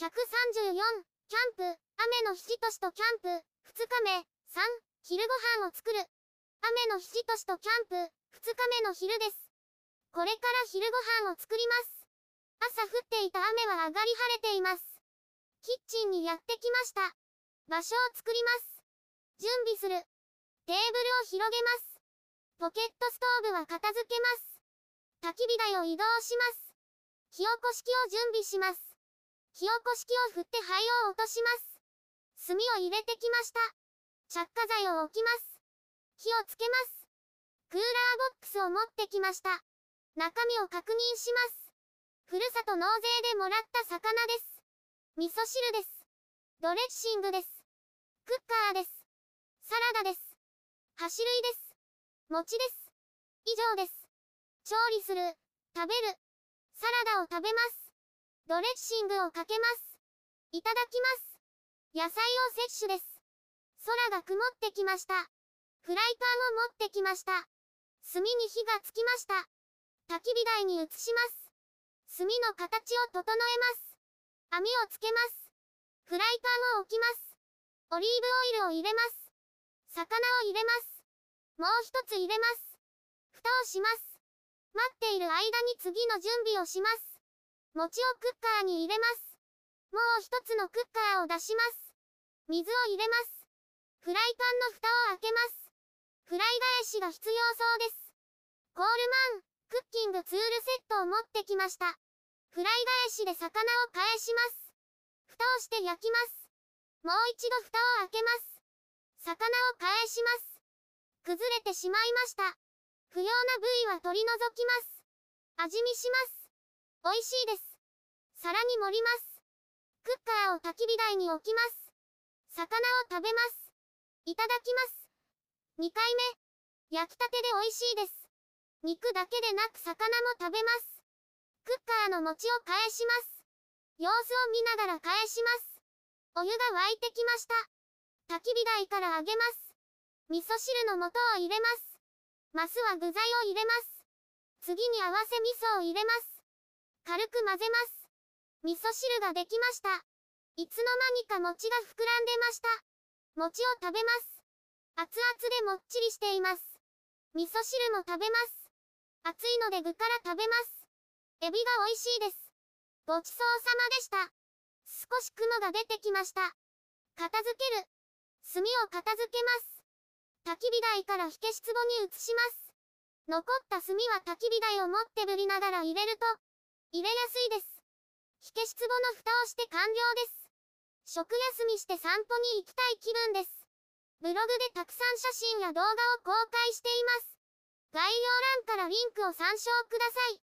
134、キャンプ、雨の七としとキャンプ、2日目、3、昼ご飯を作る。雨の七としとキャンプ、2日目の昼です。これから昼ご飯を作ります。朝降っていた雨は上がり晴れています。キッチンにやってきました。場所を作ります。準備する。テーブルを広げます。ポケットストーブは片付けます。焚き火台を移動します。火起こし器を準備します。火起こし器を振って灰を落とします。炭を入れてきました。着火剤を置きます。火をつけます。クーラーボックスを持ってきました。中身を確認します。ふるさと納税でもらった魚です。味噌汁です。ドレッシングです。クッカーです。サラダです。箸類です。餅です。以上です。調理する、食べる、サラダを食べます。ドレッシングをかけます。いただきます。野菜を摂取です。空が曇ってきました。フライパンを持ってきました。炭に火がつきました。焚き火台に移します。炭の形を整えます。網をつけます。フライパンを置きます。オリーブオイルを入れます。魚を入れます。もう一つ入れます。蓋をします。待っている間に次の準備をします。餅をクッカーに入れます。もう一つのクッカーを出します。水を入れます。フライパンの蓋を開けます。フライ返しが必要そうです。コールマン、クッキングツールセットを持ってきました。フライ返しで魚を返します。蓋をして焼きます。もう一度蓋を開けます。魚を返します。崩れてしまいました。不要な部位は取り除きます。味見します。美味しいです。皿に盛ります。クッカーを焚き火台に置きます。魚を食べます。いただきます。2回目。焼きたてで美味しいです。肉だけでなく魚も食べます。クッカーの餅を返します。様子を見ながら返します。お湯が沸いてきました。焚き火台からあげます。味噌汁の素を入れます。マスは具材を入れます。次に合わせ味噌を入れます。軽く混ぜます。味噌汁ができました。いつの間にか餅が膨らんでました。餅を食べます。熱々でもっちりしています。味噌汁も食べます。熱いので具から食べます。エビが美味しいです。ごちそうさまでした。少し雲が出てきました。片付ける。炭を片付けます。焚き火台から火消し壺に移します。残った炭は焚き火台を持ってぶりながら入れると、入れやすいです。火消し壺の蓋をして完了です。食休みして散歩に行きたい気分です。ブログでたくさん写真や動画を公開しています。概要欄からリンクを参照ください。